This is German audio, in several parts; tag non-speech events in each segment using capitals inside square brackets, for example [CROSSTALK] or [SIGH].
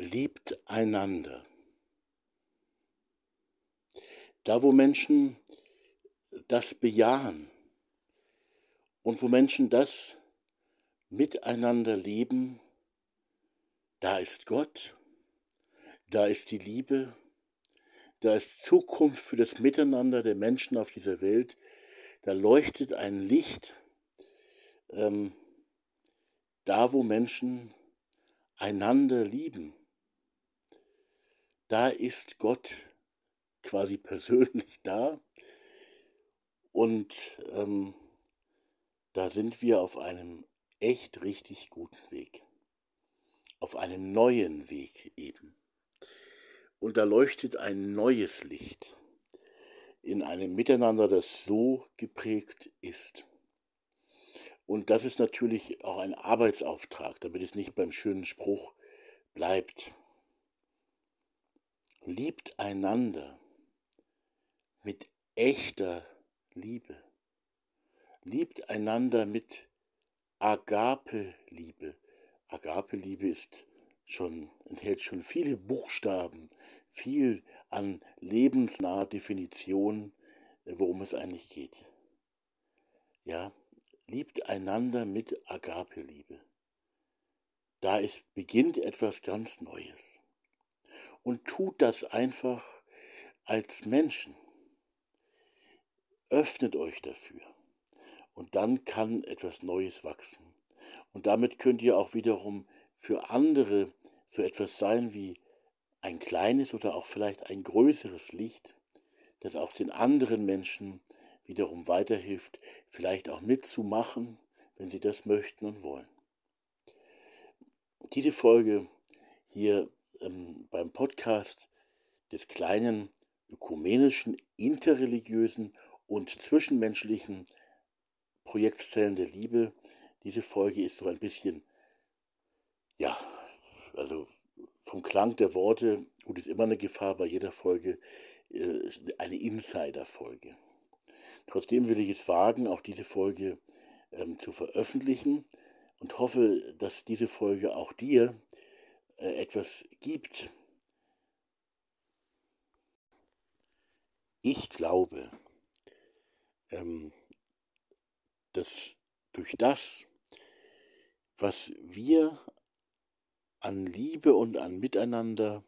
liebt einander. Da, wo Menschen das bejahen und wo Menschen das miteinander leben, da ist Gott, da ist die Liebe, da ist Zukunft für das Miteinander der Menschen auf dieser Welt, da leuchtet ein Licht, ähm, da wo Menschen einander lieben, da ist Gott quasi persönlich da und ähm, da sind wir auf einem echt richtig guten Weg, auf einem neuen Weg eben. Und da leuchtet ein neues Licht in einem Miteinander, das so geprägt ist. Und das ist natürlich auch ein Arbeitsauftrag, damit es nicht beim schönen Spruch bleibt liebt einander mit echter Liebe. Liebt einander mit Agape-Liebe. Agape-Liebe ist schon, enthält schon viele Buchstaben, viel an lebensnaher Definition, worum es eigentlich geht. Ja, liebt einander mit Agape-Liebe. Da ist, beginnt etwas ganz Neues und tut das einfach als Menschen. Öffnet euch dafür und dann kann etwas Neues wachsen. Und damit könnt ihr auch wiederum für andere so etwas sein wie ein kleines oder auch vielleicht ein größeres Licht, das auch den anderen Menschen wiederum weiterhilft, vielleicht auch mitzumachen, wenn sie das möchten und wollen. Diese Folge hier ähm, beim Podcast des kleinen ökumenischen, interreligiösen und zwischenmenschlichen Projektzellen der Liebe. Diese Folge ist so ein bisschen, ja, also vom Klang der Worte, gut, ist immer eine Gefahr bei jeder Folge, äh, eine Insider-Folge. Trotzdem will ich es wagen, auch diese Folge ähm, zu veröffentlichen und hoffe, dass diese Folge auch dir etwas gibt. Ich glaube, ähm, dass durch das, was wir an Liebe und an Miteinander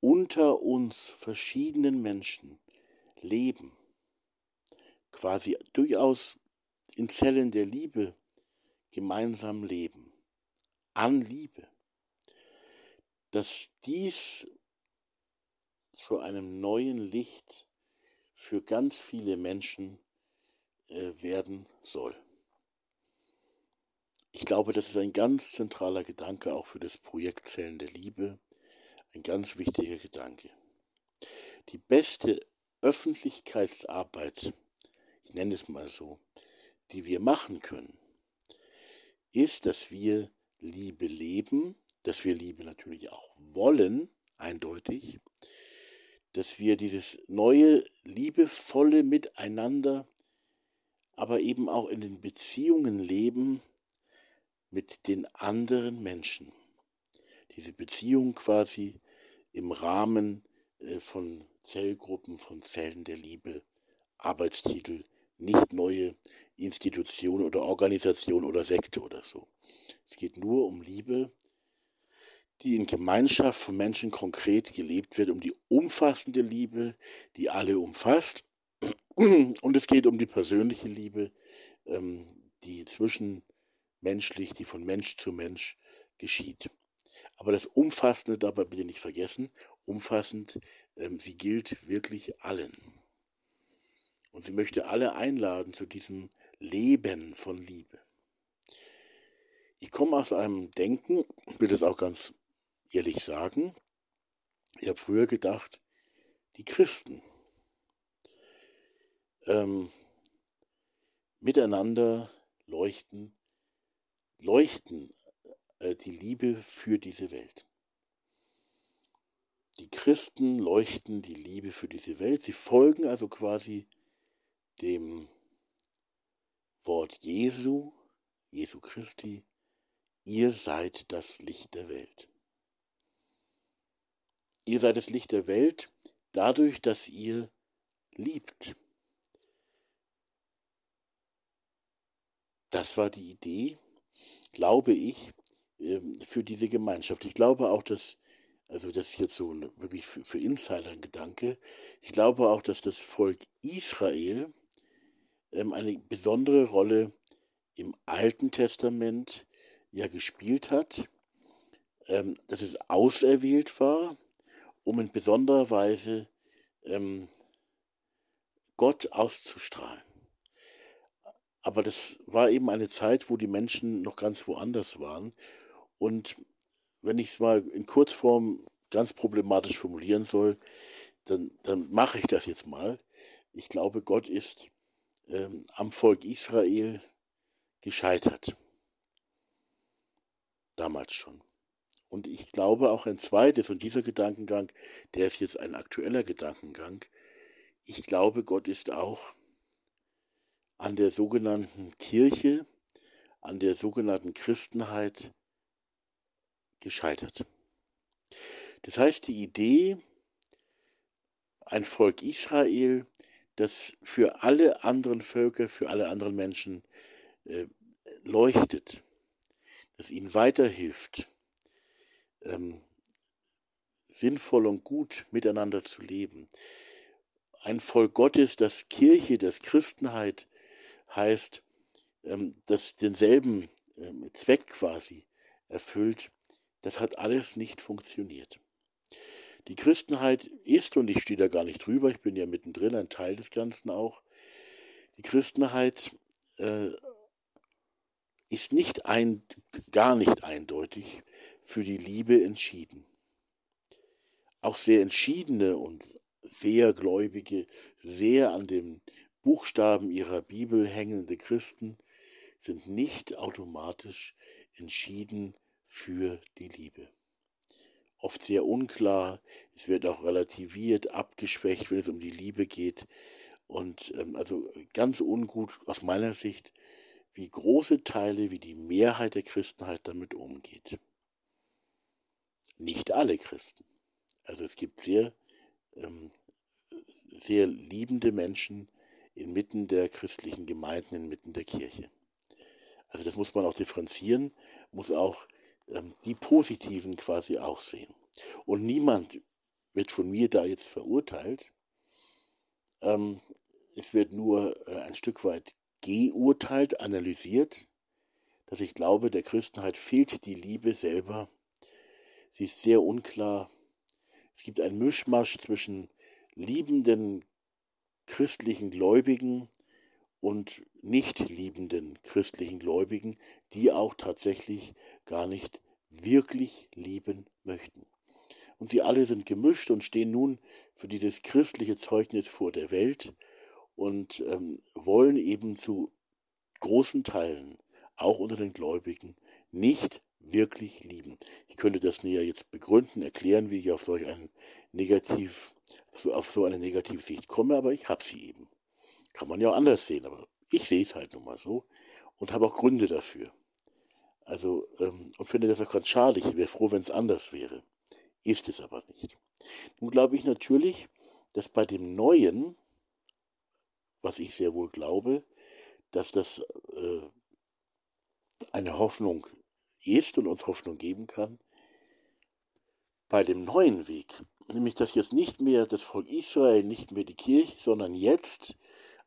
unter uns verschiedenen Menschen leben, quasi durchaus in Zellen der Liebe gemeinsam leben, an Liebe, dass dies zu einem neuen Licht für ganz viele Menschen äh, werden soll. Ich glaube, das ist ein ganz zentraler Gedanke auch für das Projekt Zellen der Liebe, ein ganz wichtiger Gedanke. Die beste Öffentlichkeitsarbeit, ich nenne es mal so, die wir machen können, ist, dass wir Liebe leben, dass wir Liebe natürlich auch wollen, eindeutig, dass wir dieses neue, liebevolle Miteinander, aber eben auch in den Beziehungen leben mit den anderen Menschen. Diese Beziehung quasi im Rahmen äh, von Zellgruppen, von Zellen der Liebe, Arbeitstitel, nicht neue Institution oder Organisation oder Sekte oder so. Es geht nur um Liebe, die in Gemeinschaft von Menschen konkret gelebt wird, um die umfassende Liebe, die alle umfasst. [CLEARS THROAT] Und es geht um die persönliche Liebe, ähm, die zwischenmenschlich, die von Mensch zu Mensch geschieht. Aber das Umfassende dabei bitte nicht vergessen, umfassend, ähm, sie gilt wirklich allen. Und sie möchte alle einladen zu diesem Leben von Liebe. Ich komme aus einem Denken, will das auch ganz ehrlich sagen. Ich habe früher gedacht, die Christen ähm, miteinander leuchten, leuchten äh, die Liebe für diese Welt. Die Christen leuchten die Liebe für diese Welt. Sie folgen also quasi dem Wort Jesu, Jesu Christi, ihr seid das Licht der Welt. ihr seid das Licht der Welt dadurch, dass ihr liebt. Das war die Idee, glaube ich, ähm, für diese Gemeinschaft. Ich glaube auch, dass, also das ist jetzt so wirklich für, für Insider ein Gedanke, ich glaube auch, dass das Volk Israel ähm, eine besondere Rolle im Alten Testament ja gespielt hat, ähm, dass es auserwählt war, um in besonderer Weise Gott auszustrahlen. Aber das war eben eine Zeit, wo die Menschen noch ganz woanders waren. Und wenn ich es mal in Kurzform ganz problematisch formulieren soll, dann, dann mache ich das jetzt mal. Ich glaube, Gott ist ähm, am Volk Israel gescheitert. Damals schon. Und ich glaube auch ein zweites, und dieser Gedankengang, der ist jetzt ein aktueller Gedankengang, ich glaube, Gott ist auch an der sogenannten Kirche, an der sogenannten Christenheit gescheitert. Das heißt, die Idee, ein Volk Israel, das für alle anderen Völker, für alle anderen Menschen äh, leuchtet, das ihnen weiterhilft, ähm, sinnvoll und gut miteinander zu leben. Ein Volk Gottes, das Kirche, das Christenheit heißt, ähm, das denselben ähm, Zweck quasi erfüllt, das hat alles nicht funktioniert. Die Christenheit ist, und ich stehe da gar nicht drüber, ich bin ja mittendrin, ein Teil des Ganzen auch, die Christenheit äh, ist nicht ein, gar nicht eindeutig für die Liebe entschieden. Auch sehr entschiedene und sehr gläubige, sehr an dem Buchstaben ihrer Bibel hängende Christen sind nicht automatisch entschieden für die Liebe. Oft sehr unklar, es wird auch relativiert, abgeschwächt, wenn es um die Liebe geht. Und ähm, also ganz ungut aus meiner Sicht, wie große Teile, wie die Mehrheit der Christenheit damit umgeht. Nicht alle Christen. Also es gibt sehr, ähm, sehr liebende Menschen, inmitten der christlichen Gemeinden, inmitten der Kirche. Also das muss man auch differenzieren, muss auch ähm, die Positiven quasi auch sehen. Und niemand wird von mir da jetzt verurteilt. Ähm, es wird nur äh, ein Stück weit geurteilt, analysiert, dass ich glaube, der Christenheit fehlt die Liebe selber. Sie ist sehr unklar. Es gibt einen Mischmasch zwischen liebenden christlichen Gläubigen und nicht liebenden christlichen Gläubigen, die auch tatsächlich gar nicht wirklich lieben möchten. Und sie alle sind gemischt und stehen nun für dieses christliche Zeugnis vor der Welt und ähm, wollen eben zu großen Teilen, auch unter den Gläubigen, nicht wirklich lieben. Ich könnte das näher jetzt begründen, erklären, wie ich auf solch einen Negativ, auf so eine negative Sicht komme, aber ich habe sie eben. Kann man ja auch anders sehen, aber ich sehe es halt nun mal so und habe auch Gründe dafür. Also, ähm, und finde das auch ganz schade. Ich wäre froh, wenn es anders wäre. Ist es aber nicht. Nun glaube ich natürlich, dass bei dem Neuen, was ich sehr wohl glaube, dass das äh, eine Hoffnung ist und uns Hoffnung geben kann, bei dem neuen Weg, nämlich dass jetzt nicht mehr das Volk Israel, nicht mehr die Kirche, sondern jetzt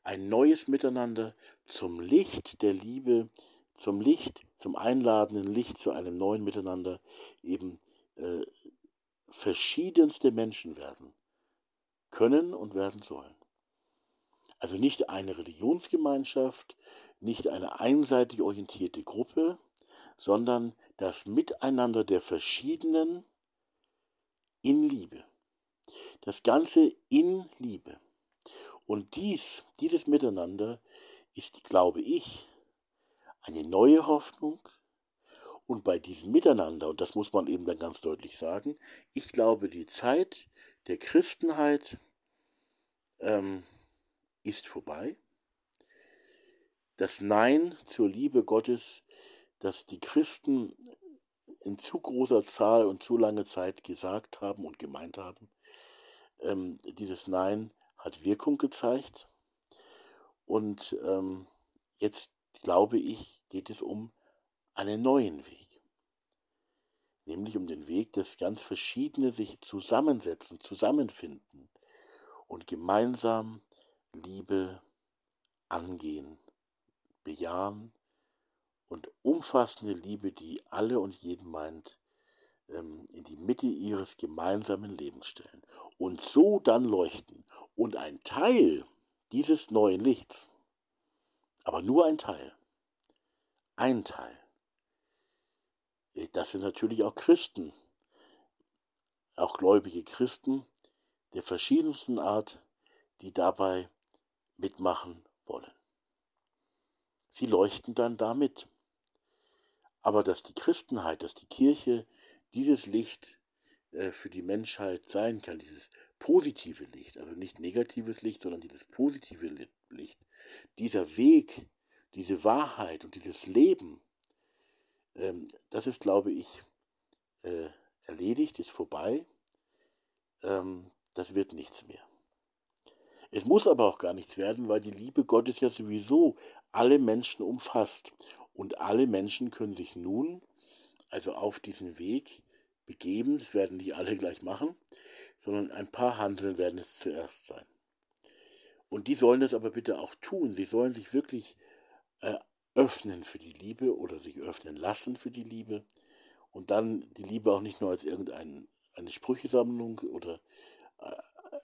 ein neues Miteinander zum Licht der Liebe, zum Licht, zum einladenden Licht zu einem neuen Miteinander eben äh, verschiedenste Menschen werden können und werden sollen. Also nicht eine Religionsgemeinschaft, nicht eine einseitig orientierte Gruppe, sondern das Miteinander der Verschiedenen in Liebe. Das Ganze in Liebe. Und dies, dieses Miteinander ist, glaube ich, eine neue Hoffnung. Und bei diesem Miteinander, und das muss man eben dann ganz deutlich sagen, ich glaube, die Zeit der Christenheit ähm, ist vorbei. Das Nein zur Liebe Gottes, das die Christen in zu großer Zahl und zu lange Zeit gesagt haben und gemeint haben. Ähm, dieses Nein hat Wirkung gezeigt. Und ähm, jetzt glaube ich, geht es um einen neuen Weg. Nämlich um den Weg, dass ganz verschiedene sich zusammensetzen, zusammenfinden und gemeinsam Liebe angehen, bejahen und umfassende Liebe, die alle und jeden meint, ähm, in die Mitte ihres gemeinsamen Lebens stellen und so dann leuchten. Und ein Teil dieses neuen Lichts, aber nur ein Teil, ein Teil, äh, das sind natürlich auch Christen, auch gläubige Christen der verschiedensten Art, die dabei mitmachen wollen. Sie leuchten dann damit. Aber dass die Christenheit, dass die Kirche dieses Licht äh, für die Menschheit sein kann, dieses positive Licht, also nicht negatives Licht, sondern dieses positive Licht, dieser Weg, diese Wahrheit und dieses Leben, ähm, das ist, glaube ich, äh, erledigt, ist vorbei. Ähm, das wird nichts mehr. Es muss aber auch gar nichts werden, weil die Liebe Gottes ja sowieso alle Menschen umfasst. Und alle Menschen können sich nun, also auf diesen Weg, begeben. Das werden nicht alle gleich machen, sondern ein paar Handeln werden es zuerst sein. Und die sollen das aber bitte auch tun. Sie sollen sich wirklich äh, öffnen für die Liebe oder sich öffnen lassen für die Liebe. Und dann die Liebe auch nicht nur als irgendeine Sprüchesammlung oder äh,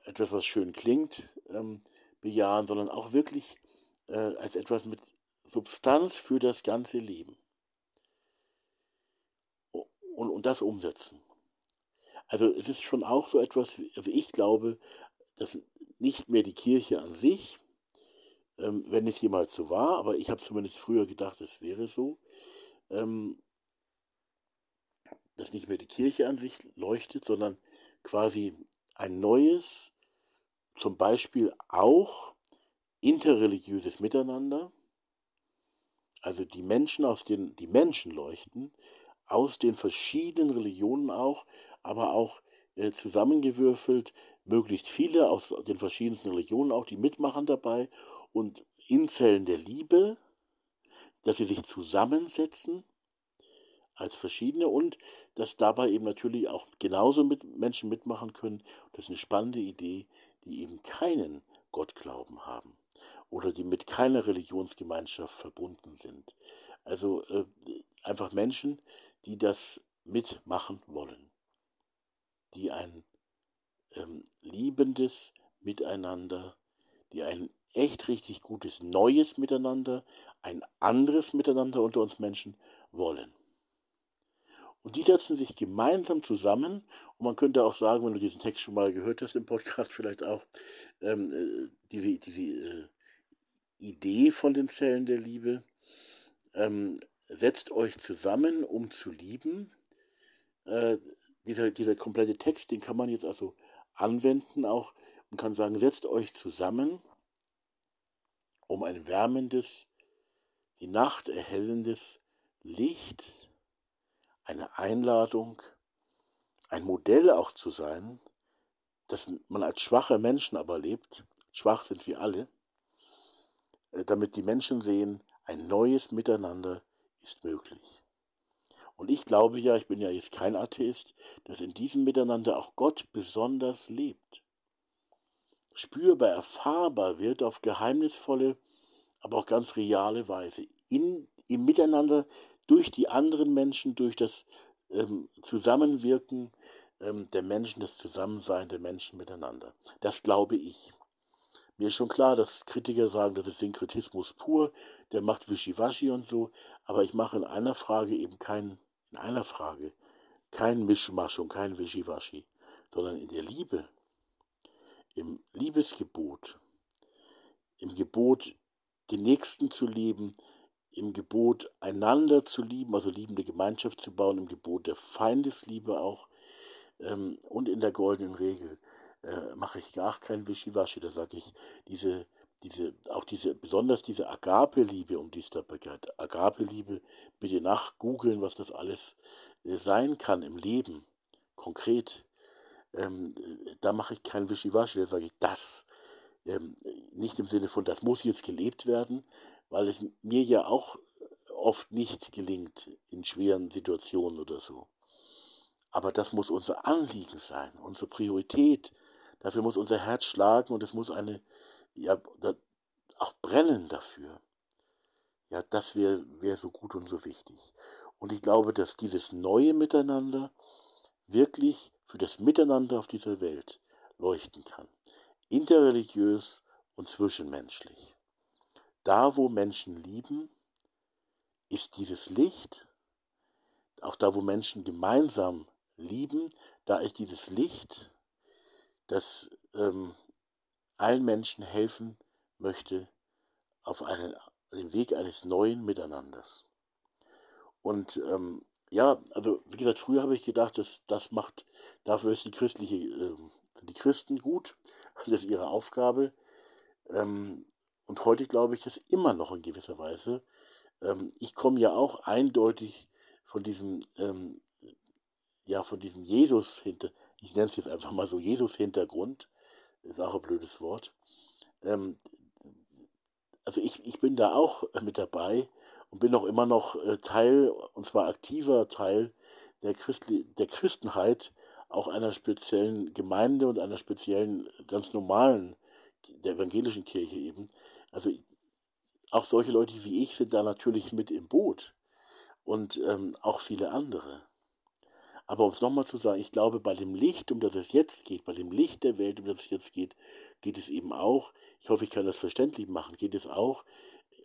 etwas, was schön klingt, ähm, bejahen, sondern auch wirklich äh, als etwas mit Substanz für das ganze Leben. Und, und das umsetzen. Also es ist schon auch so etwas, also ich glaube, dass nicht mehr die Kirche an sich, ähm, wenn es jemals so war, aber ich habe zumindest früher gedacht, es wäre so, ähm, dass nicht mehr die Kirche an sich leuchtet, sondern quasi ein neues, zum Beispiel auch interreligiöses Miteinander, also die Menschen aus den, die Menschen leuchten, aus den verschiedenen Religionen auch, aber auch äh, zusammengewürfelt, möglichst viele aus den verschiedensten Religionen auch, die mitmachen dabei und in Zellen der Liebe, dass sie sich zusammensetzen als verschiedene und dass dabei eben natürlich auch genauso mit Menschen mitmachen können. Das ist eine spannende Idee, die eben keinen Gottglauben haben oder die mit keiner Religionsgemeinschaft verbunden sind. Also äh, einfach Menschen, die das mitmachen wollen, die ein ähm, liebendes Miteinander, die ein echt richtig gutes neues Miteinander, ein anderes Miteinander unter uns Menschen wollen. Und die setzen sich gemeinsam zusammen. Und man könnte auch sagen, wenn du diesen Text schon mal gehört hast im Podcast, vielleicht auch ähm, äh, diese, diese äh, Idee von den Zellen der Liebe. Ähm, setzt euch zusammen, um zu lieben. Äh, dieser, dieser komplette Text, den kann man jetzt also anwenden auch und kann sagen, setzt euch zusammen, um ein wärmendes, die Nacht erhellendes Licht eine Einladung, ein Modell auch zu sein, dass man als schwache Menschen aber lebt, schwach sind wir alle, äh, damit die Menschen sehen, ein neues Miteinander ist möglich. Und ich glaube ja, ich bin ja jetzt kein Atheist, dass in diesem Miteinander auch Gott besonders lebt. Spürbar, erfahrbar wird auf geheimnisvolle, aber auch ganz reale Weise. In, Im Miteinander durch die anderen Menschen, durch das ähm, Zusammenwirken ähm, der Menschen, das Zusammensein der Menschen miteinander. Das glaube ich. Mir ist schon klar, dass Kritiker sagen, das ist Synkretismus pur, der macht Wischiwaschi und so, aber ich mache in einer Frage eben kein, in einer Frage, kein Mischmasch und kein Wischiwaschi, sondern in der Liebe, im Liebesgebot, im Gebot, den Nächsten zu lieben, im Gebot einander zu lieben, also liebende Gemeinschaft zu bauen, im Gebot der Feindesliebe auch ähm, und in der goldenen Regel äh, mache ich gar kein Wischiwaschi, da sage ich, diese diese, auch diese, besonders diese Agape-Liebe, um die es da geht. Agape-Liebe, bitte nachgoogeln, was das alles äh, sein kann im Leben, konkret. Ähm, da mache ich kein Wischiwaschi, da sage ich das. Ähm, nicht im Sinne von, das muss jetzt gelebt werden, weil es mir ja auch oft nicht gelingt in schweren Situationen oder so. Aber das muss unser Anliegen sein, unsere Priorität. Dafür muss unser Herz schlagen und es muss eine, ja, auch brennen dafür. Ja, das wäre wär so gut und so wichtig. Und ich glaube, dass dieses neue Miteinander wirklich für das Miteinander auf dieser Welt leuchten kann. Interreligiös und zwischenmenschlich. Da, wo Menschen lieben, ist dieses Licht, auch da, wo Menschen gemeinsam lieben, da ist dieses Licht, das ähm, allen Menschen helfen möchte auf einen, den Weg eines neuen Miteinanders. Und ähm, ja, also wie gesagt, früher habe ich gedacht, dass das macht, dafür ist die christliche, äh, die Christen gut, [LAUGHS] das ist ihre Aufgabe. Ähm, und heute glaube ich das immer noch in gewisser Weise. Ähm, ich komme ja auch eindeutig von diesem, ähm, ja, von diesem Jesus hinter, ich nenne es jetzt einfach mal so Jesus-Hintergrund, ist auch ein blödes Wort. Ähm, also ich, ich bin da auch mit dabei und bin auch immer noch äh, Teil, und zwar aktiver Teil der, Christli der Christenheit, auch einer speziellen Gemeinde und einer speziellen, ganz normalen, der evangelischen Kirche eben. Also auch solche Leute wie ich sind da natürlich mit im Boot und ähm, auch viele andere. Aber um es nochmal zu sagen, ich glaube, bei dem Licht, um das es jetzt geht, bei dem Licht der Welt, um das es jetzt geht, geht es eben auch, ich hoffe, ich kann das verständlich machen, geht es auch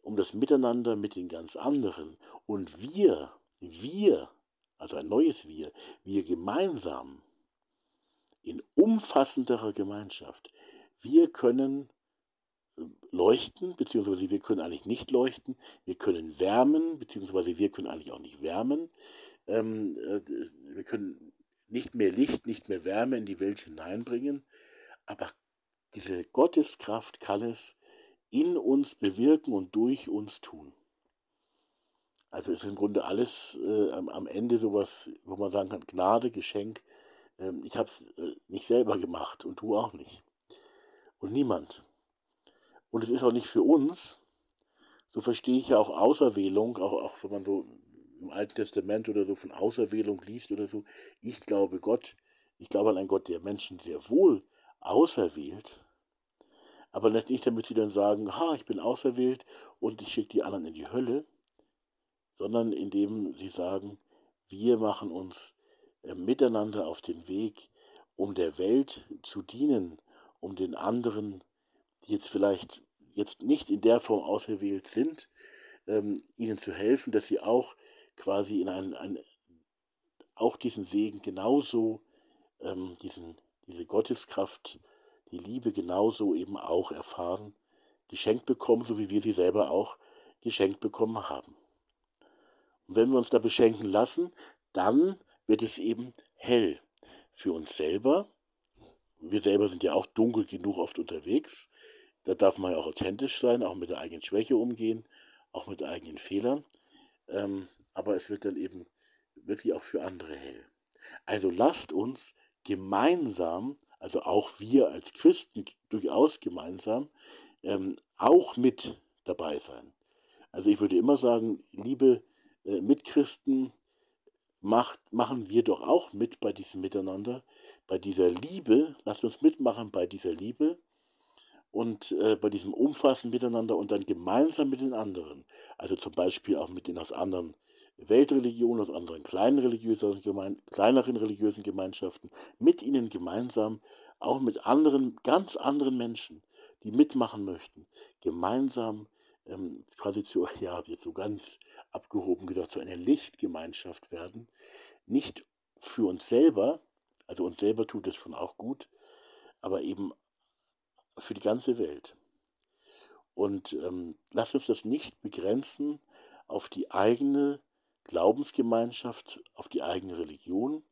um das Miteinander mit den ganz anderen. Und wir, wir, also ein neues Wir, wir gemeinsam in umfassenderer Gemeinschaft, wir können äh, leuchten, beziehungsweise wir können eigentlich nicht leuchten, wir können wärmen, beziehungsweise wir können eigentlich auch nicht wärmen, ähm, äh, wir können nicht mehr Licht, nicht mehr Wärme in die Welt hineinbringen, aber diese Gotteskraft kann es in uns bewirken und durch uns tun. Also ist im Grunde alles äh, am Ende sowas, wo man sagen kann, Gnade, Geschenk. Ähm, ich habe es äh, nicht selber gemacht und du auch nicht. Und niemand. Und es ist auch nicht für uns, so verstehe ich ja auch Auserwählung, auch, auch wenn man so im Alten Testament oder so von Auserwählung liest oder so. Ich glaube Gott, ich glaube an einen Gott, der Menschen sehr wohl auserwählt, aber nicht damit sie dann sagen, ha, ich bin auserwählt und ich schicke die anderen in die Hölle, sondern indem sie sagen, wir machen uns äh, miteinander auf den Weg, um der Welt zu dienen, um den anderen, die jetzt vielleicht jetzt nicht in der Form auserwählt sind, ähm, ihnen zu helfen, dass sie auch quasi in ein, ein auch diesen Segen genauso, ähm, diesen, diese Gotteskraft, die Liebe genauso eben auch erfahren, geschenkt bekommen, so wie wir sie selber auch geschenkt bekommen haben. Und wenn wir uns da beschenken lassen, dann wird es eben hell für uns selber. Wir selber sind ja auch dunkel genug oft unterwegs. Da darf man ja auch authentisch sein, auch mit der eigenen Schwäche umgehen, auch mit eigenen Fehlern. Ähm, aber es wird dann eben wirklich auch für andere hell. Also lasst uns gemeinsam, also auch wir als Christen durchaus gemeinsam, ähm, auch mit dabei sein. Also ich würde immer sagen, liebe äh, Mitchristen, macht, machen wir doch auch mit bei diesem Miteinander, bei dieser Liebe, lasst uns mitmachen bei dieser Liebe und äh, bei diesem umfassenden Miteinander und dann gemeinsam mit den anderen, also zum Beispiel auch mit den aus anderen Weltreligionen, aus anderen kleinen religiösen, gemein, kleineren religiösen Gemeinschaften, mit ihnen gemeinsam, auch mit anderen, ganz anderen Menschen, die mitmachen möchten, gemeinsam ähm, quasi zu, [LAUGHS] ja, jetzt so ganz abgehoben gesagt, zu einer Lichtgemeinschaft werden, nicht für uns selber, also uns selber tut es schon auch gut, aber eben für die ganze Welt. Und ähm, lasst uns das nicht begrenzen auf die eigene Glaubensgemeinschaft, auf die eigene Religion,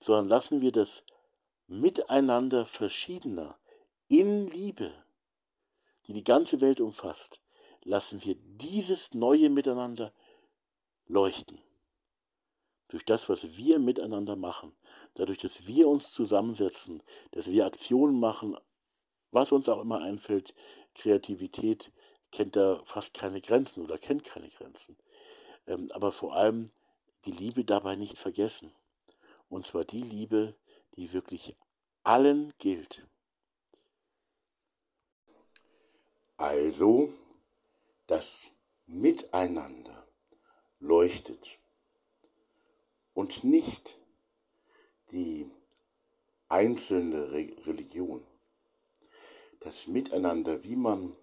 sondern lassen wir das Miteinander verschiedener in Liebe, die die ganze Welt umfasst, lassen wir dieses neue Miteinander leuchten. Durch das, was wir miteinander machen, dadurch, dass wir uns zusammensetzen, dass wir Aktionen machen, was uns auch immer einfällt, Kreativität kennt da fast keine Grenzen oder kennt keine Grenzen. Ähm, aber vor allem die Liebe dabei nicht vergessen. Und zwar die Liebe, die wirklich allen gilt. Also das Miteinander leuchtet und nicht die einzelne Re Religion. Das Miteinander, wie man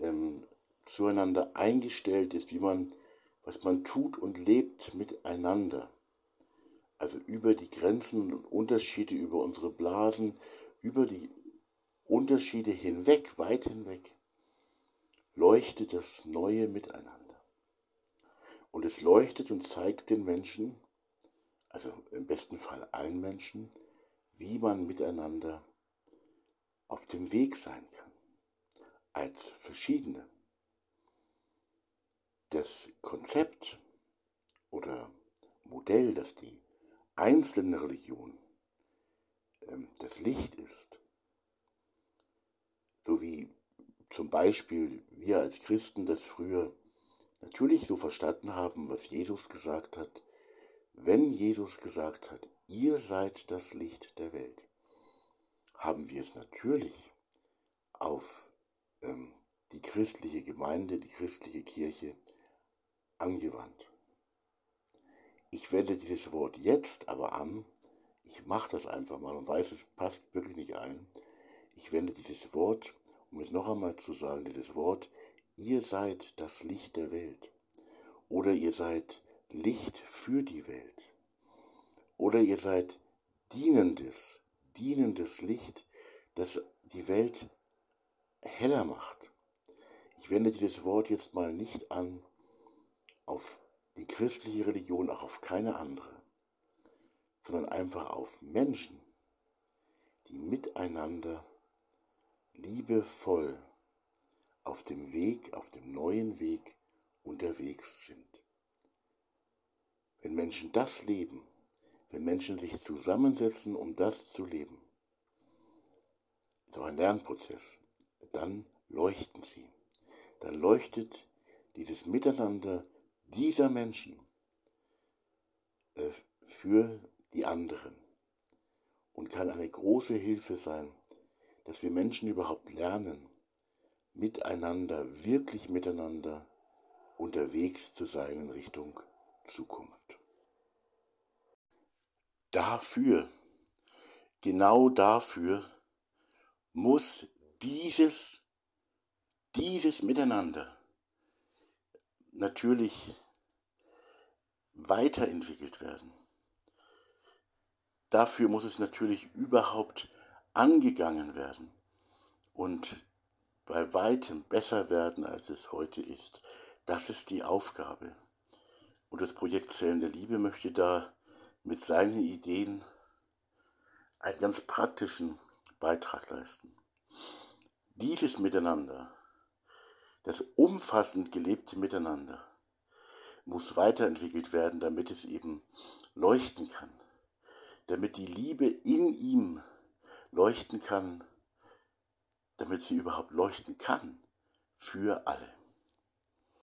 ähm, zueinander eingestellt ist, wie man, was man tut und lebt miteinander. Also über die Grenzen und Unterschiede, über unsere Blasen, über die Unterschiede hinweg, weit hinweg leuchtet das neue Miteinander. Und es leuchtet und zeigt den Menschen, also im besten Fall allen Menschen, wie man miteinander auf dem Weg sein kann, als verschiedene. Das Konzept oder Modell, das die einzelne Religion ähm, das Licht ist, so wie zum Beispiel wir als Christen das früher natürlich so verstanden haben, was Jesus gesagt hat, wenn Jesus gesagt hat, ihr seid das Licht der Welt, haben wir es natürlich auf ähm, die christliche Gemeinde, die christliche Kirche angewandt. Ich wende dieses Wort jetzt aber an, ich mache das einfach mal und weiß, es passt wirklich nicht allen. Ich wende dieses Wort um es noch einmal zu sagen, dieses Wort, ihr seid das Licht der Welt oder ihr seid Licht für die Welt oder ihr seid dienendes, dienendes Licht, das die Welt heller macht. Ich wende dieses Wort jetzt mal nicht an auf die christliche Religion, auch auf keine andere, sondern einfach auf Menschen, die miteinander liebevoll auf dem Weg, auf dem neuen Weg unterwegs sind. Wenn Menschen das leben, wenn Menschen sich zusammensetzen, um das zu leben, ist auch ein Lernprozess, dann leuchten sie. Dann leuchtet dieses Miteinander dieser Menschen äh, für die anderen und kann eine große Hilfe sein dass wir Menschen überhaupt lernen, miteinander, wirklich miteinander unterwegs zu sein in Richtung Zukunft. Dafür, genau dafür, muss dieses, dieses Miteinander natürlich weiterentwickelt werden. Dafür muss es natürlich überhaupt angegangen werden und bei weitem besser werden, als es heute ist. Das ist die Aufgabe. Und das Projekt Zellen der Liebe möchte da mit seinen Ideen einen ganz praktischen Beitrag leisten. Dieses Miteinander, das umfassend gelebte Miteinander, muss weiterentwickelt werden, damit es eben leuchten kann, damit die Liebe in ihm leuchten kann, damit sie überhaupt leuchten kann für alle.